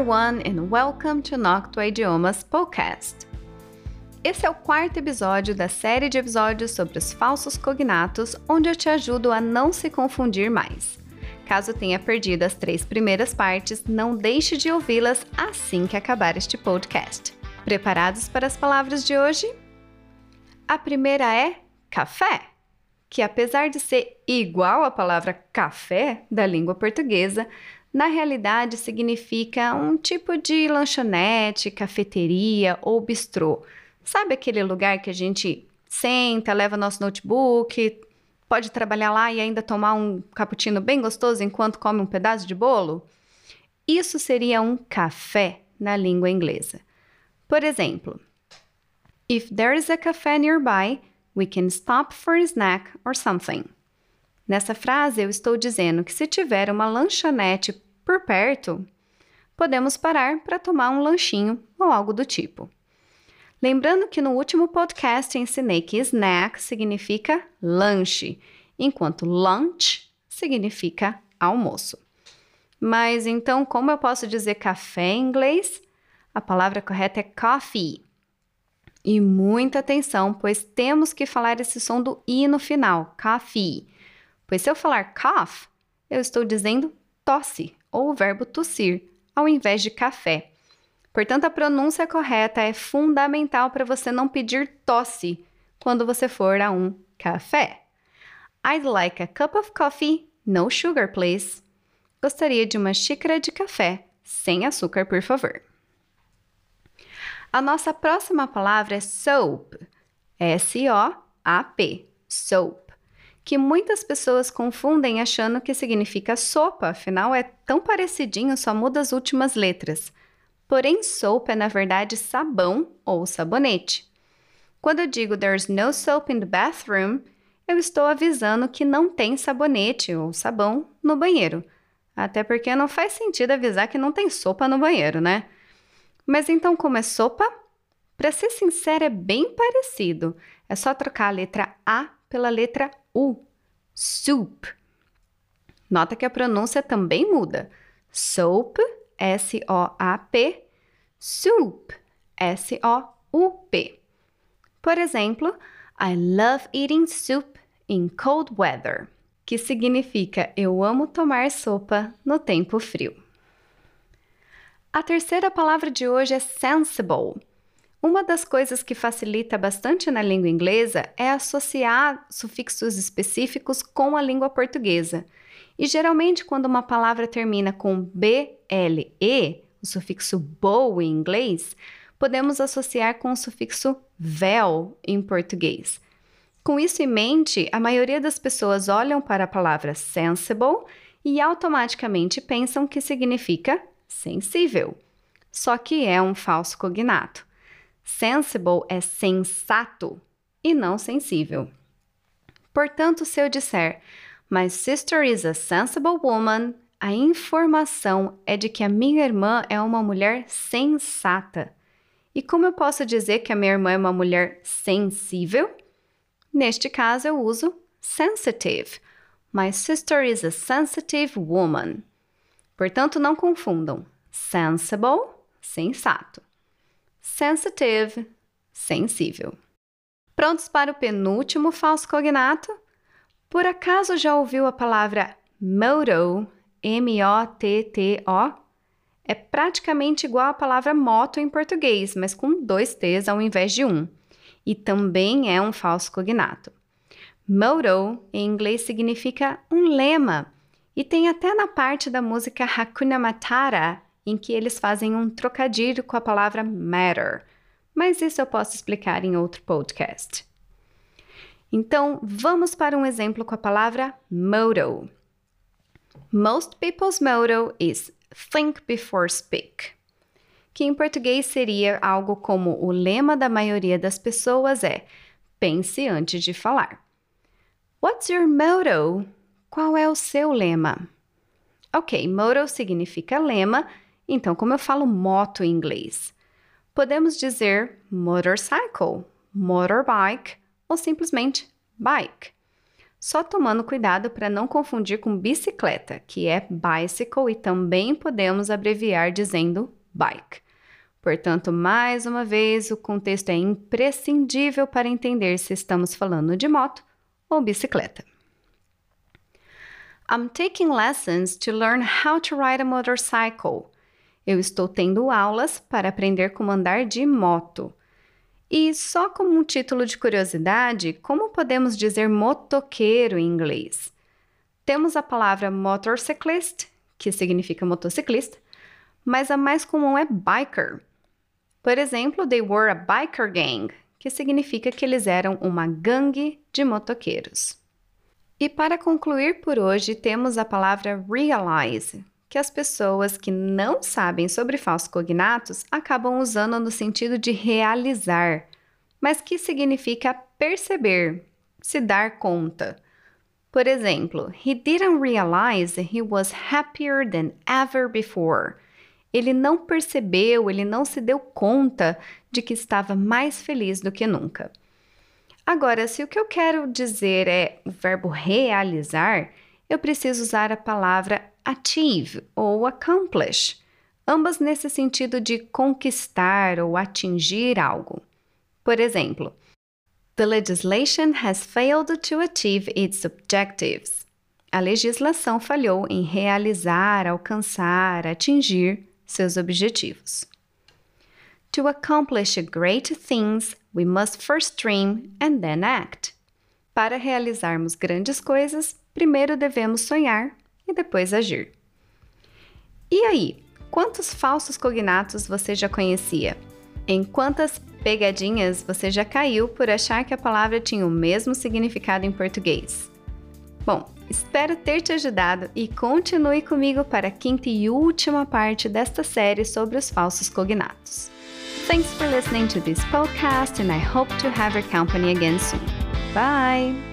everyone and welcome to Noctua Idiomas Podcast. Esse é o quarto episódio da série de episódios sobre os falsos cognatos, onde eu te ajudo a não se confundir mais. Caso tenha perdido as três primeiras partes, não deixe de ouvi-las assim que acabar este podcast. Preparados para as palavras de hoje? A primeira é café, que apesar de ser igual à palavra café da língua portuguesa, na realidade significa um tipo de lanchonete, cafeteria ou bistrô. Sabe aquele lugar que a gente senta, leva nosso notebook, pode trabalhar lá e ainda tomar um cappuccino bem gostoso enquanto come um pedaço de bolo? Isso seria um café na língua inglesa. Por exemplo, If there is a café nearby, we can stop for a snack or something. Nessa frase, eu estou dizendo que se tiver uma lanchonete por perto, podemos parar para tomar um lanchinho ou algo do tipo. Lembrando que no último podcast ensinei que snack significa lanche, enquanto lunch significa almoço. Mas então, como eu posso dizer café em inglês? A palavra correta é coffee. E muita atenção, pois temos que falar esse som do i no final, coffee. Pois se eu falar cough, eu estou dizendo tosse ou o verbo tossir, ao invés de café. Portanto, a pronúncia correta é fundamental para você não pedir tosse quando você for a um café. I'd like a cup of coffee, no sugar, please. Gostaria de uma xícara de café, sem açúcar, por favor. A nossa próxima palavra é soap. S-O-A-P. Soap que muitas pessoas confundem achando que significa sopa, afinal é tão parecidinho, só muda as últimas letras. Porém, soap é na verdade sabão ou sabonete. Quando eu digo there's no soap in the bathroom, eu estou avisando que não tem sabonete ou sabão no banheiro. Até porque não faz sentido avisar que não tem sopa no banheiro, né? Mas então, como é sopa? Para ser sincera, é bem parecido. É só trocar a letra A pela letra U. Soup. Nota que a pronúncia também muda. Soap, S-O-A-P, soup, S-O-U-P. Por exemplo, I love eating soup in cold weather, que significa eu amo tomar sopa no tempo frio. A terceira palavra de hoje é sensible uma das coisas que facilita bastante na língua inglesa é associar sufixos específicos com a língua portuguesa. E geralmente, quando uma palavra termina com BLE, o sufixo bow em inglês, podemos associar com o sufixo vel em português. Com isso em mente, a maioria das pessoas olham para a palavra sensible e automaticamente pensam que significa sensível. Só que é um falso cognato. Sensible é sensato e não sensível. Portanto, se eu disser My sister is a sensible woman, a informação é de que a minha irmã é uma mulher sensata. E como eu posso dizer que a minha irmã é uma mulher sensível? Neste caso, eu uso sensitive. My sister is a sensitive woman. Portanto, não confundam sensible, sensato sensitive, sensível. Prontos para o penúltimo falso cognato? Por acaso já ouviu a palavra motto, M-O-T-T-O? É praticamente igual à palavra moto em português, mas com dois T's ao invés de um. E também é um falso cognato. Motto em inglês significa um lema e tem até na parte da música Hakuna Matata em que eles fazem um trocadilho com a palavra matter, mas isso eu posso explicar em outro podcast. Então, vamos para um exemplo com a palavra motto. Most people's motto is think before speak, que em português seria algo como o lema da maioria das pessoas é pense antes de falar. What's your motto? Qual é o seu lema? Ok, motto significa lema então, como eu falo moto em inglês? Podemos dizer motorcycle, motorbike ou simplesmente bike. só tomando cuidado para não confundir com bicicleta, que é bicycle e também podemos abreviar dizendo bike. Portanto, mais uma vez, o contexto é imprescindível para entender se estamos falando de moto ou bicicleta. I'm taking lessons to learn how to ride a motorcycle. Eu estou tendo aulas para aprender como andar de moto. E só como um título de curiosidade, como podemos dizer motoqueiro em inglês? Temos a palavra motorcyclist, que significa motociclista, mas a mais comum é biker. Por exemplo, they were a biker gang, que significa que eles eram uma gangue de motoqueiros. E para concluir por hoje, temos a palavra realize, que as pessoas que não sabem sobre falsos cognatos acabam usando no sentido de realizar, mas que significa perceber, se dar conta. Por exemplo, he didn't realize he was happier than ever before. Ele não percebeu, ele não se deu conta de que estava mais feliz do que nunca. Agora, se o que eu quero dizer é o verbo realizar, eu preciso usar a palavra achieve ou accomplish, ambas nesse sentido de conquistar ou atingir algo. Por exemplo, The legislation has failed to achieve its objectives. A legislação falhou em realizar, alcançar, atingir seus objetivos. To accomplish great things, we must first dream and then act. Para realizarmos grandes coisas, primeiro devemos sonhar e depois agir. E aí, quantos falsos cognatos você já conhecia? Em quantas pegadinhas você já caiu por achar que a palavra tinha o mesmo significado em português? Bom, espero ter te ajudado e continue comigo para a quinta e última parte desta série sobre os falsos cognatos. Thanks for listening to this podcast and I hope to have your company again soon. Bye!